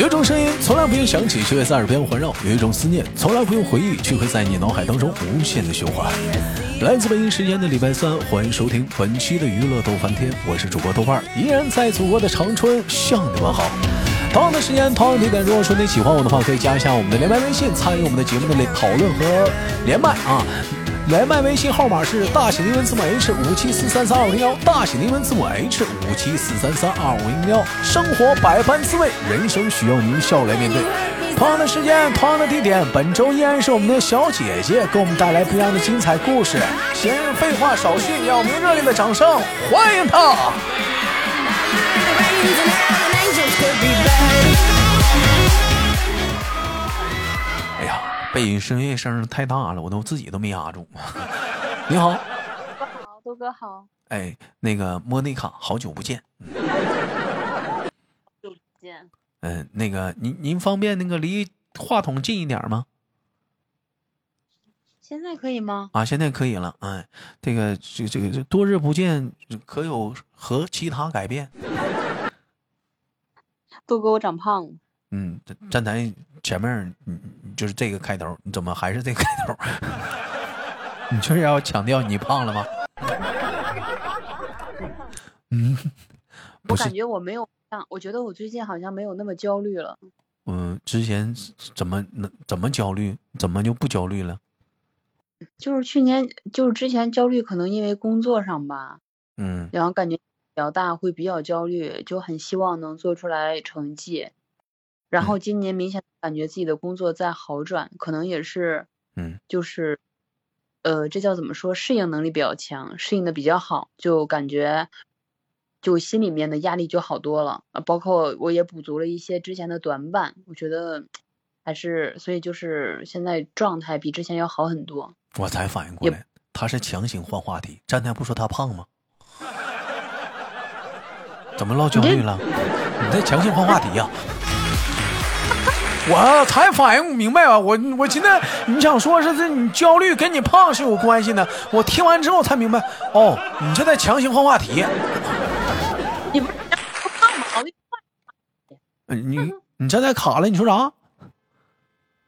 有一种声音从来不用响起，却会在耳边环绕；有一种思念从来不用回忆，却会在你脑海当中无限的循环。来自北京时间的礼拜三，欢迎收听本期的娱乐逗翻天，我是主播豆瓣，依然在祖国的长春向你们好。同样的时间，同样的地点，如果说你喜欢我的话，可以加一下我们的连麦微信，参与我们的节目的讨论和连麦啊。连麦微信号码是大写英文字母 H 五七四三三二五零幺，大写英文字母 H 五七四三三二五零幺。生活百般滋味，人生需要您笑来面对。同样的时间，同样的地点，本周依然是我们的小姐姐给我们带来不一样的精彩故事。闲言废话少叙，让我们热烈的掌声欢迎她。背景声乐声太大了，我都自己都没压住。你好，好，豆哥好。哎，那个莫妮卡，好久不见。久不见。嗯，那个您您方便那个离话筒近一点吗？现在可以吗？啊，现在可以了。哎，这个这个这个这多日不见，可有何其他改变？豆哥，我长胖了。嗯，站台前面，嗯，就是这个开头，你怎么还是这个开头？你就是要强调你胖了吗？嗯，我感觉我没有像，我觉得我最近好像没有那么焦虑了。嗯，之前怎么能怎么焦虑？怎么就不焦虑了？就是去年，就是之前焦虑，可能因为工作上吧。嗯。然后感觉比较大，会比较焦虑，就很希望能做出来成绩。然后今年明显感觉自己的工作在好转，可能也是，嗯，就是，呃，这叫怎么说？适应能力比较强，适应的比较好，就感觉，就心里面的压力就好多了啊。包括我也补足了一些之前的短板，我觉得 还是，所以就是现在状态比之前要好很多。我才反应过来，他是强行换话题。站台不说他胖吗？怎么唠焦虑了？你在强行换话题呀？我才反应明白啊！我我今天你想说是这你焦虑跟你胖是有关系的，我听完之后才明白哦，你这在强行换话题。你不是胖吗？你换。你你这在卡了？你说啥？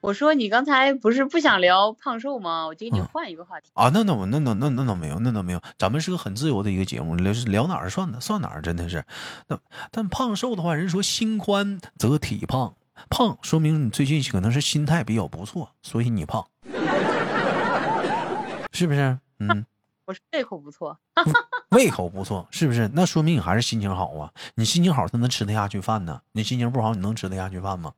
我说你刚才不是不想聊胖瘦吗？我就给你换一个话题啊。那那我那那那那倒没有，那倒没有。咱们是个很自由的一个节目，聊聊哪儿算哪算哪儿，真的是。那但胖瘦的话，人说心宽则体胖。胖说明你最近可能是心态比较不错，所以你胖，是不是？嗯，我是胃口不错，胃口不错，是不是？那说明你还是心情好啊！你心情好才能吃得下去饭呢。你心情不好，你能吃得下去饭吗？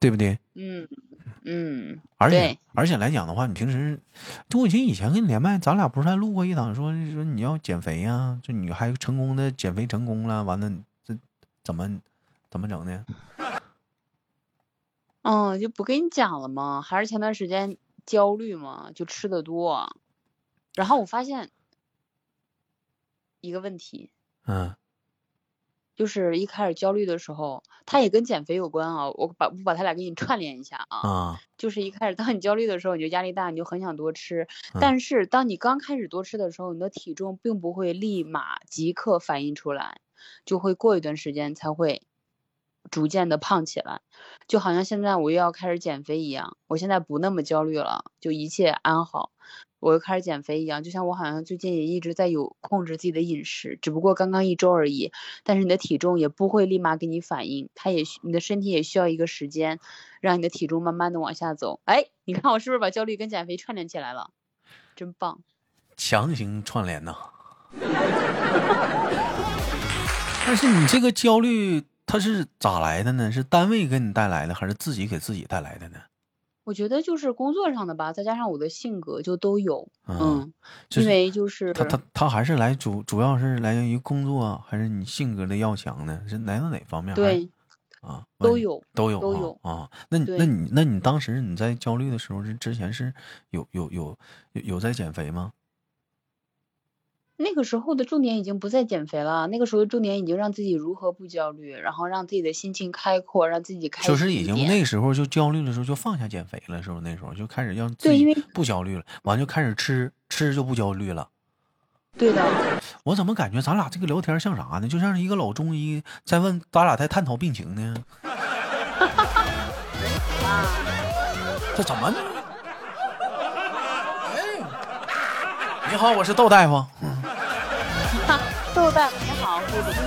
对不对？嗯嗯。而且而且来讲的话，你平时，就我记得以前跟你连麦，咱俩不是还录过一档，说说你要减肥呀？就你还成功的减肥成功了，完了这怎么？怎么整的？嗯，就不跟你讲了吗？还是前段时间焦虑嘛，就吃的多。然后我发现一个问题，嗯，就是一开始焦虑的时候，它也跟减肥有关啊。我把我把它俩给你串联一下啊。啊。就是一开始当你焦虑的时候，你就压力大，你就很想多吃。但是当你刚开始多吃的时候，你的体重并不会立马即刻反映出来，就会过一段时间才会。逐渐的胖起来，就好像现在我又要开始减肥一样。我现在不那么焦虑了，就一切安好，我又开始减肥一样。就像我好像最近也一直在有控制自己的饮食，只不过刚刚一周而已。但是你的体重也不会立马给你反应，它也你的身体也需要一个时间，让你的体重慢慢的往下走。哎，你看我是不是把焦虑跟减肥串联起来了？真棒！强行串联呐。但是你这个焦虑。他是咋来的呢？是单位给你带来的，还是自己给自己带来的呢？我觉得就是工作上的吧，再加上我的性格就都有。嗯，因为就是他他他还是来主主要是来源于工作，还是你性格的要强呢？是来自哪方面？对，啊，都有都有都有啊。那你那你那你当时你在焦虑的时候，是之前是有有有有有在减肥吗？那个时候的重点已经不在减肥了，那个时候的重点已经让自己如何不焦虑，然后让自己的心情开阔，让自己开就是已经那时候就焦虑的时候就放下减肥了，是不是？那时候就开始让自己不焦虑了，完就开始吃，吃就不焦虑了。对的。我怎么感觉咱俩这个聊天像啥呢？就像是一个老中医在问咱俩在探讨病情呢。这怎么呢？哎，你好，我是窦大夫。窦大夫你好，我是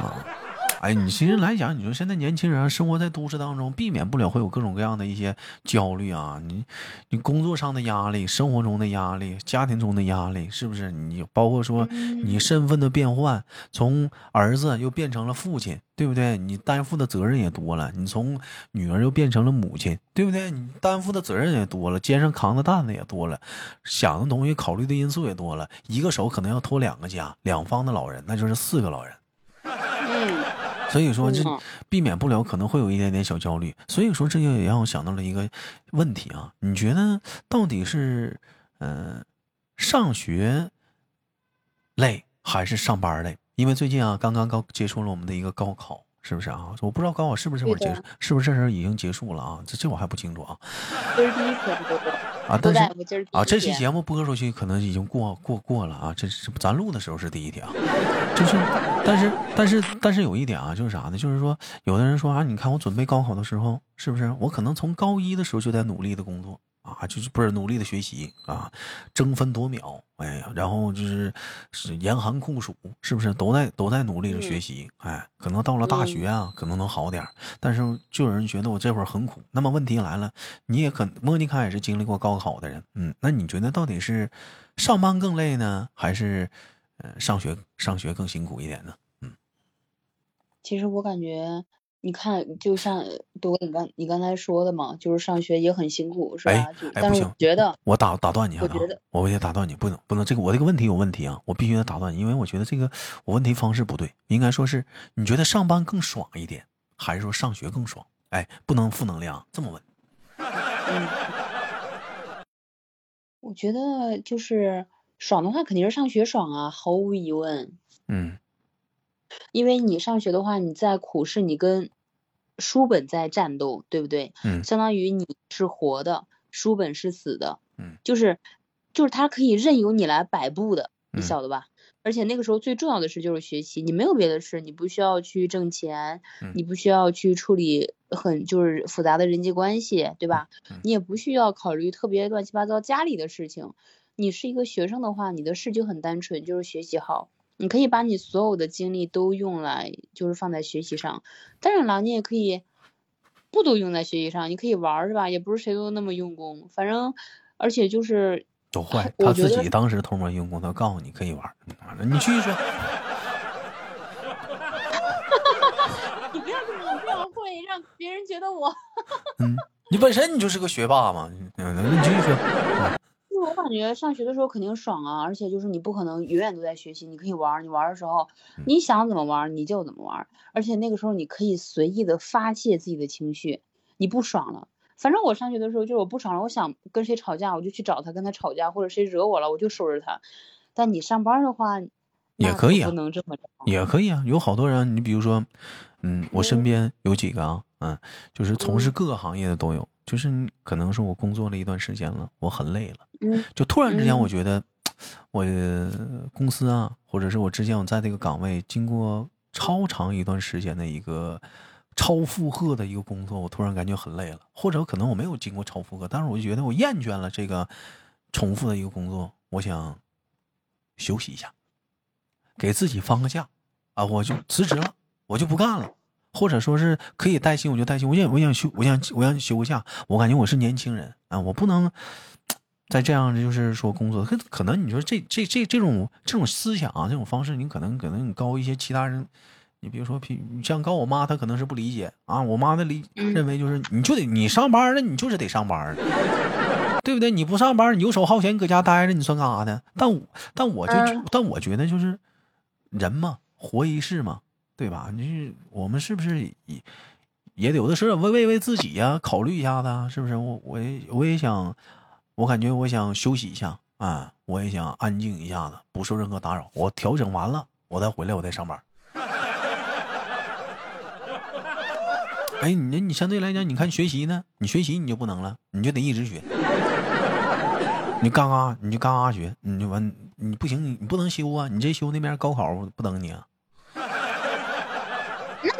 你。哎，你其实来讲，你说现在年轻人生活在都市当中，避免不了会有各种各样的一些焦虑啊。你，你工作上的压力，生活中的压力，家庭中的压力，是不是？你包括说你身份的变换，从儿子又变成了父亲，对不对？你担负的责任也多了。你从女儿又变成了母亲，对不对？你担负的责任也多了，肩上扛的担子也多了，想的东西、考虑的因素也多了。一个手可能要托两个家，两方的老人，那就是四个老人。所以说，这避免不了可能会有一点点小焦虑。所以说，这就也让我想到了一个问题啊，你觉得到底是嗯上学累还是上班累？因为最近啊，刚刚高结束了我们的一个高考。是不是啊？我不知道高考是不是这会儿结束，是不是这时候已经结束了啊？这这我还不清楚啊。啊，但是啊，这期节目播出去可能已经过过过了啊。这是咱录的时候是第一天，就是，但是但是但是有一点啊，就是啥呢？就是说，有的人说啊，你看我准备高考的时候，是不是我可能从高一的时候就在努力的工作。啊，就是不是努力的学习啊，争分夺秒，哎呀，然后就是是严寒酷暑，是不是都在都在努力的学习？哎，可能到了大学啊，可能能好点但是就有人觉得我这会儿很苦。那么问题来了，你也可莫妮卡也是经历过高考的人，嗯，那你觉得到底是上班更累呢，还是呃上学上学更辛苦一点呢？嗯，其实我感觉。你看，就像多你刚你刚才说的嘛，就是上学也很辛苦，是吧？哎哎，不行，觉得我打打断你啊！我觉得我得打断你，不能不能这个我这个问题有问题啊！我必须得打断你，因为我觉得这个我问题方式不对，应该说是你觉得上班更爽一点，还是说上学更爽？哎，不能负能量，这么问。嗯，我觉得就是爽的话，肯定是上学爽啊，毫无疑问。嗯。因为你上学的话，你在苦是你跟书本在战斗，对不对？嗯。相当于你是活的，书本是死的。嗯。就是，就是它可以任由你来摆布的，你晓得吧？而且那个时候最重要的事就是学习，你没有别的事，你不需要去挣钱，你不需要去处理很就是复杂的人际关系，对吧？你也不需要考虑特别乱七八糟家里的事情。你是一个学生的话，你的事就很单纯，就是学习好。你可以把你所有的精力都用来，就是放在学习上。当然了，你也可以不都用在学习上，你可以玩是吧？也不是谁都那么用功。反正，而且就是都坏。他自己当时偷摸用功，他告诉你可以玩。你继续说。你不要这么这样会让别人觉得我。嗯，你本身你就是个学霸嘛。嗯，你继续说。我感觉上学的时候肯定爽啊，而且就是你不可能永远都在学习，你可以玩，你玩的时候你想怎么玩你就怎么玩，而且那个时候你可以随意的发泄自己的情绪，你不爽了，反正我上学的时候就是我不爽了，我想跟谁吵架我就去找他跟他吵架，或者谁惹我了我就收拾他，但你上班的话也可以啊，不能这么也可以啊，有好多人，你比如说，嗯，我身边有几个啊，嗯，就是从事各个行业的都有。就是可能是我工作了一段时间了，我很累了，就突然之间我觉得，我公司啊，或者是我之前我在这个岗位，经过超长一段时间的一个超负荷的一个工作，我突然感觉很累了，或者可能我没有经过超负荷，但是我就觉得我厌倦了这个重复的一个工作，我想休息一下，给自己放个假啊，我就辞职了，我就不干了。或者说是可以带薪，我就带薪。我想，我想休，我想，我想休假。我感觉我是年轻人啊，我不能再这样，就是说工作。可可能你说这这这这种这种思想啊，这种方式，你可能可能你高一些其他人，你比如说，你像高我妈，她可能是不理解啊。我妈的理认为就是你就得你上班了，你就是得上班，对不对？你不上班，你游手好闲，你搁家待着，你算干啥的？但但我就但我觉得就是人嘛，活一世嘛。对吧？你我们是不是也也有的时候为为为自己呀考虑一下子？是不是？我我也我也想，我感觉我想休息一下啊，我也想安静一下子，不受任何打扰。我调整完了，我再回来，我再上班。哎，你你相对来讲，你看学习呢？你学习你就不能了，你就得一直学。你嘎嘎，你就嘎嘎学，你就完你不行，你不能休啊！你这休那边高考不等你啊？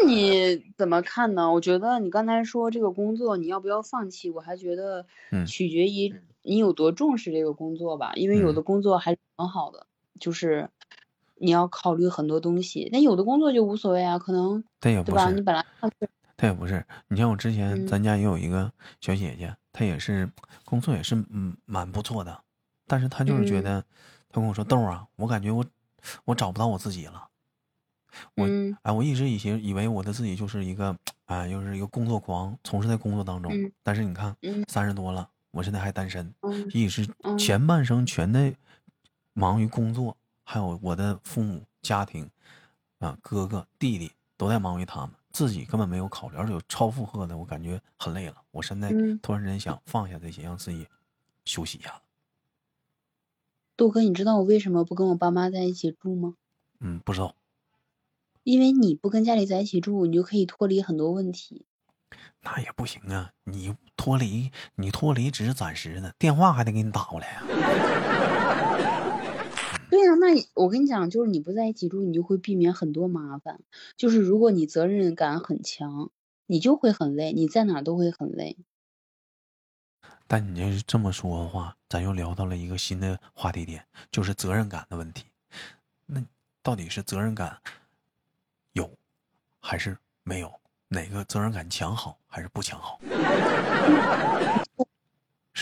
那你怎么看呢？我觉得你刚才说这个工作你要不要放弃，我还觉得取决于你有多重视这个工作吧。因为有的工作还是很好的，就是你要考虑很多东西。那有的工作就无所谓啊，可能对吧？你本来他也不是。你像我之前咱家也有一个小姐姐，她也是工作也是嗯蛮不错的，但是她就是觉得，她跟我说豆啊，我感觉我我找不到我自己了。我哎，我一直以前以为我的自己就是一个哎，又是一个工作狂，从事在工作当中。但是你看，三十多了，我现在还单身，一直前半生全在忙于工作，还有我的父母家庭啊，哥哥弟弟都在忙于他们，自己根本没有考虑，而且有超负荷的，我感觉很累了。我现在突然间想放下这些，让自己休息一下。杜哥，你知道我为什么不跟我爸妈在一起住吗？嗯，不知道。因为你不跟家里在一起住，你就可以脱离很多问题。那也不行啊！你脱离，你脱离只是暂时的，电话还得给你打过来呀。对呀，那我跟你讲，就是你不在一起住，你就会避免很多麻烦。就是如果你责任感很强，你就会很累，你在哪都会很累。但你要是这么说的话，咱又聊到了一个新的话题点，就是责任感的问题。那到底是责任感？有，还是没有？哪个责任感强好，还是不强好？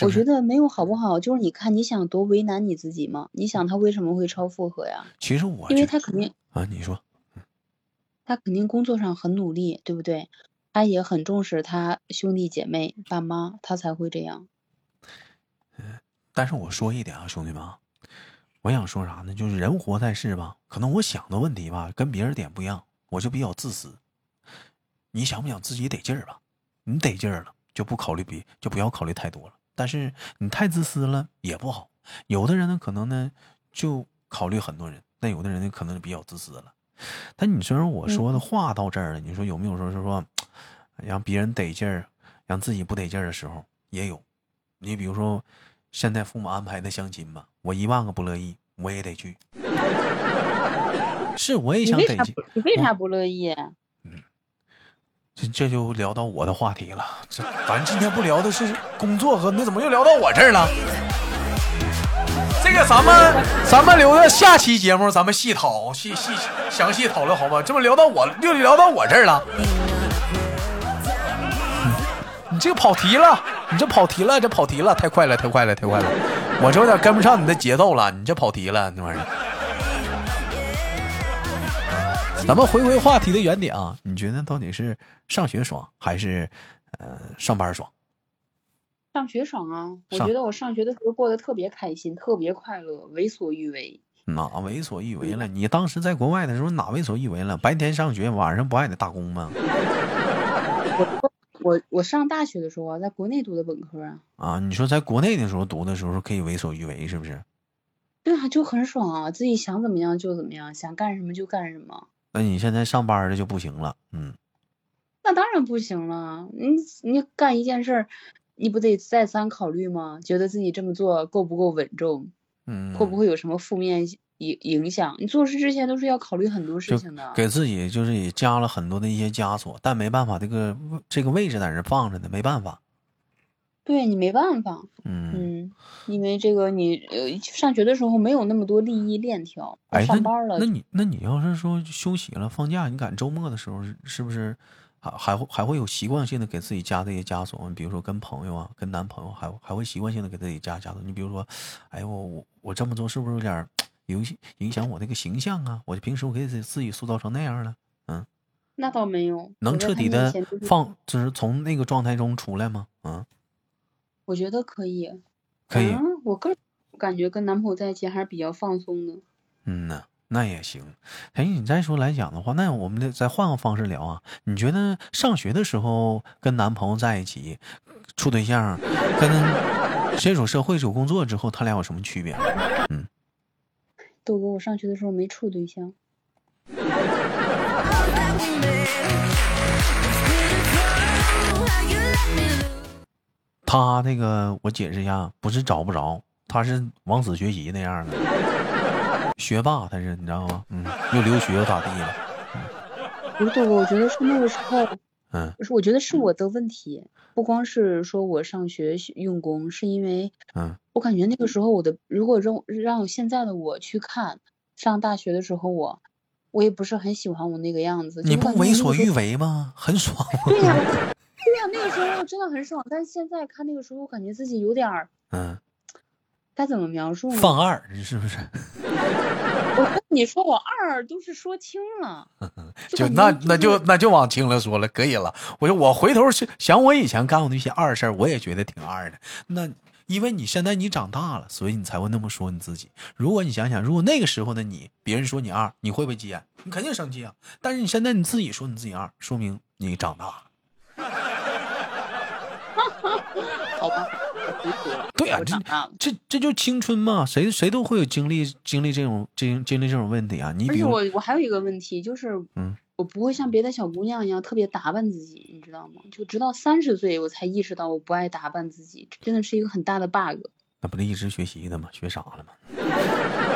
我觉得没有好不好，就是你看你想多为难你自己吗？你想他为什么会超负荷呀？其实我因为他肯定啊，你说，他肯定工作上很努力，对不对？他也很重视他兄弟姐妹、爸妈，他才会这样。嗯，但是我说一点啊，兄弟们。我想说啥呢？就是人活在世吧，可能我想的问题吧，跟别人点不一样，我就比较自私。你想不想自己得劲儿吧？你得劲儿了，就不考虑别，就不要考虑太多了。但是你太自私了也不好。有的人呢，可能呢就考虑很多人，但有的人呢，可能比较自私了。但你说我说的话到这儿了，你说有没有说是说让别人得劲儿，让自己不得劲儿的时候也有？你比如说。现在父母安排的相亲吧，我一万个不乐意，我也得去。是，我也想得劲。你为啥不乐意？嗯，这这就聊到我的话题了。这咱今天不聊的是工作和那怎么又聊到我这儿了？这个咱们咱们留着下期节目咱们细讨细细详细讨论好吗？这不聊到我又聊到我这儿了。你这个跑题了。你这跑题了，这跑题了，太快了，太快了，太快了，我这有点跟不上你的节奏了。你这跑题了，那玩意儿。咱们回归话题的原点啊，你觉得到底是上学爽还是呃上班爽？上学爽啊！我觉得我上学的时候过得特别开心，特别快乐，为所欲为。哪为所欲为了？你当时在国外的时候哪为所欲为了？白天上学，晚上不还得打工吗？我我上大学的时候啊，在国内读的本科啊。啊，你说在国内的时候读的时候可以为所欲为，是不是？对啊，就很爽啊，自己想怎么样就怎么样，想干什么就干什么。那你现在上班的就不行了，嗯。那当然不行了，你你干一件事儿，你不得再三考虑吗？觉得自己这么做够不够稳重？嗯。会不会有什么负面？影影响你做事之前都是要考虑很多事情的，给自己就是也加了很多的一些枷锁，但没办法，这个这个位置在那放着呢，没办法。对你没办法，嗯嗯，因为这个你呃上学的时候没有那么多利益链条，上班了，那你那你要是说休息了放假，你赶周末的时候是不是还还会还会有习惯性的给自己加这些枷锁？你比如说跟朋友啊，跟男朋友还还会习惯性的给自己加枷锁。你比如说，哎我我我这么做是不是有点？影响影响我那个形象啊！我平时我给自自己塑造成那样了，嗯，那倒没有，能彻底的放，就是从那个状态中出来吗？嗯，我觉得可以，可以。我个人感觉跟男朋友在一起还是比较放松的。嗯呐，那也行。哎，你再说来讲的话，那我们再换个方式聊啊。你觉得上学的时候跟男朋友在一起处对象，跟接触社会、有工作之后，他俩有什么区别？嗯。豆哥，我上学的时候没处对象。他那个，我解释一下，不是找不着，他是往死学习那样的。学霸他是你知道吗？嗯，又留学又咋地了？不是，我觉得是那个时候，嗯，是我觉得是我的问题，不光是说我上学用功，是因为，嗯，我感觉那个时候我的，如果让让现在的我去看上大学的时候，我我也不是很喜欢我那个样子。你不为所欲为吗？很爽。对呀，对呀，那个时候真的很爽，但是现在看那个时候，我感觉自己有点儿，嗯。该怎么描述呢？放二，你是不是？我跟你说，我二都是说轻了，就那那就那就往轻了说了，可以了。我说我回头想我以前干过那些二事儿，我也觉得挺二的。那因为你现在你长大了，所以你才会那么说你自己。如果你想想，如果那个时候的你，别人说你二，你会不会急眼？你肯定生气啊。但是你现在你自己说你自己二，说明你长大了。好吧。对呀，这这这就青春嘛，谁谁都会有经历经历这种经经历这种问题啊。你比如我，我还有一个问题就是，嗯，我不会像别的小姑娘一样特别打扮自己，你知道吗？就直到三十岁我才意识到我不爱打扮自己，真的是一个很大的 bug。那不得一直学习的吗？学傻了吗？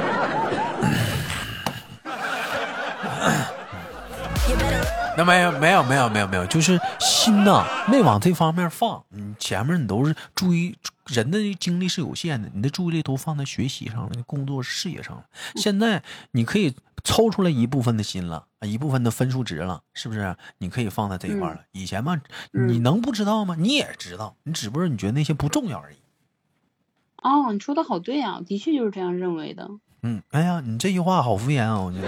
那没有没有没有没有没有，就是心呐没往这方面放。你前面你都是注意，人的精力是有限的，你的注意力都放在学习上了，工作事业上了。现在你可以抽出来一部分的心了，一部分的分数值了，是不是？你可以放在这一块了。以前嘛，你能不知道吗？你也知道，你只不过你觉得那些不重要而已。哦，你说的好对啊，的确就是这样认为的。嗯，哎呀，你这句话好敷衍啊，我觉得。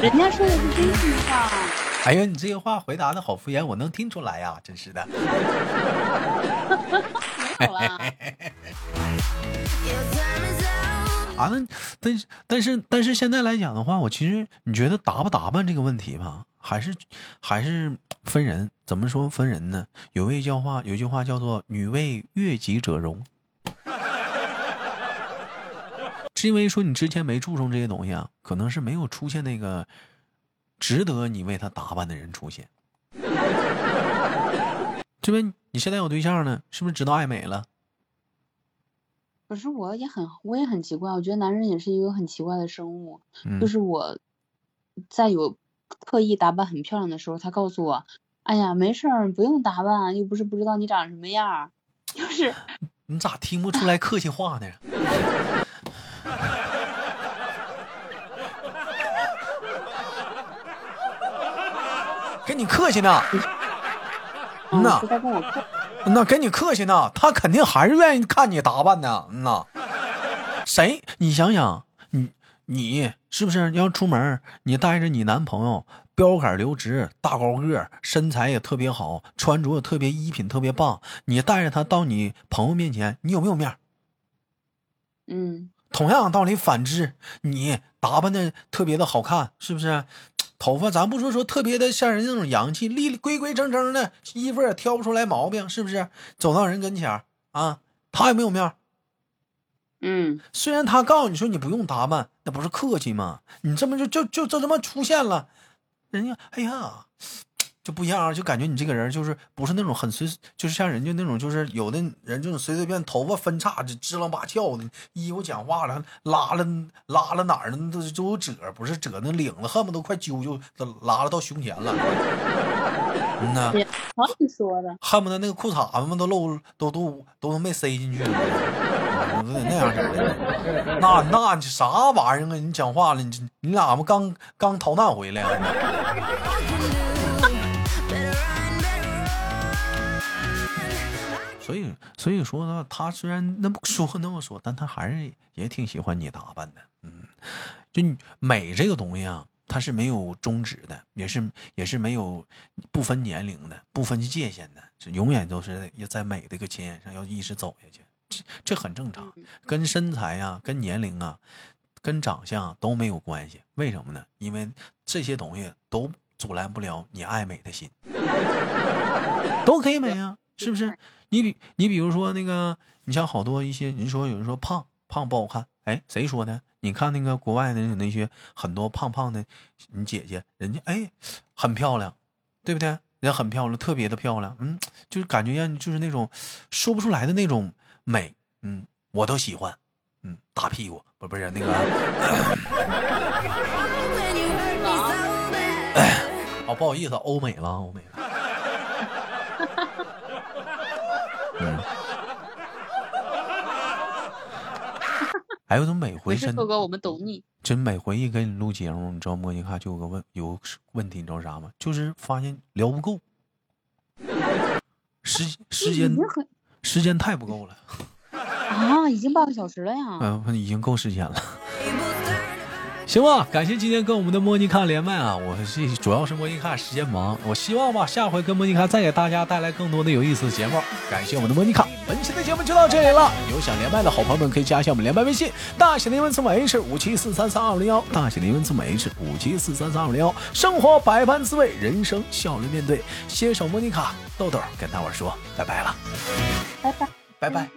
人家说的是真心话。哎呀，你这个话回答的好敷衍，我能听出来呀，真是的。没有啊。啊，那但是但是但是现在来讲的话，我其实你觉得打不打扮这个问题吧，还是还是分人。怎么说分人呢？有位叫话，有句话叫做“女为悦己者容”。是因为说你之前没注重这些东西啊，可能是没有出现那个值得你为他打扮的人出现。这边你现在有对象呢，是不是知道爱美了？可是我也很我也很奇怪，我觉得男人也是一个很奇怪的生物。就是我在有刻意打扮很漂亮的时候，他告诉我：“哎呀，没事儿，不用打扮，又不是不知道你长什么样。”就是你咋听不出来客气话呢？跟你客气呢，嗯呐，那跟你客气呢，他肯定还是愿意看你打扮的，嗯呐。谁？你想想，你你是不是要出门？你带着你男朋友，标杆留直，大高个，身材也特别好，穿着也特别衣品特别棒。你带着他到你朋友面前，你有没有面？嗯。同样道理，反之，你打扮的特别的好看，是不是？头发咱不说说特别的像人那种洋气，立规规整整的衣服也挑不出来毛病，是不是？走到人跟前啊，他有没有面？嗯，虽然他告诉你说你不用打扮，那不是客气吗？你这么就就就就这么出现了，人家哎呀。就不一样，就感觉你这个人就是不是那种很随，就是像人家那种，就是有的人就是随随便头发分叉就支棱八翘的，衣服讲话了拉了拉了哪儿呢？都都有褶，不是褶那领子，恨不得快揪揪都拉了到胸前了。嗯呐，好你说的，恨不得那个裤衩子们都露，都都都没塞进去，都得那样式的。那那啥玩意儿啊？你讲话了，你你俩不刚刚逃难回来？所以，所以说呢，他虽然那么说那么说，但他还是也挺喜欢你打扮的。嗯，就美这个东西啊，它是没有终止的，也是也是没有不分年龄的、不分界限的，是永远都是要在美这个前沿上要一直走下去。这这很正常，跟身材啊、跟年龄啊、跟长相都没有关系。为什么呢？因为这些东西都阻拦不了你爱美的心，都可以美啊，是不是？你比你比如说那个，你像好多一些人说有人说胖胖不好看，哎，谁说的？你看那个国外的那些很多胖胖的，你姐姐人家哎很漂亮，对不对？人很漂亮，特别的漂亮，嗯，就是感觉让就是那种说不出来的那种美，嗯，我都喜欢，嗯，大屁股不不是那个。哦，不好意思，欧美了，欧美了。嗯。还有种每回真哥哥，我们懂你。真每回一给你录节目，你知道莫妮卡就有个问有问题，你知道啥吗？就是发现聊不够，时时间时间太不够了。啊，已经半个小时了呀。嗯，已经够时间了。行吧，感谢今天跟我们的莫妮卡连麦啊！我这主要是莫妮卡时间忙，我希望吧，下回跟莫妮卡再给大家带来更多的有意思的节目。感谢我们的莫妮卡，本期的节目就到这里了。有想连麦的好朋友们可以加一下我们连麦微信，大写的英文字母 H 五七四三三二五零幺，大写的英文字母 H 五七四三三二五零幺。生活百般滋味，人生笑着面对。携手莫妮卡豆豆跟大伙说拜拜了，拜拜拜拜。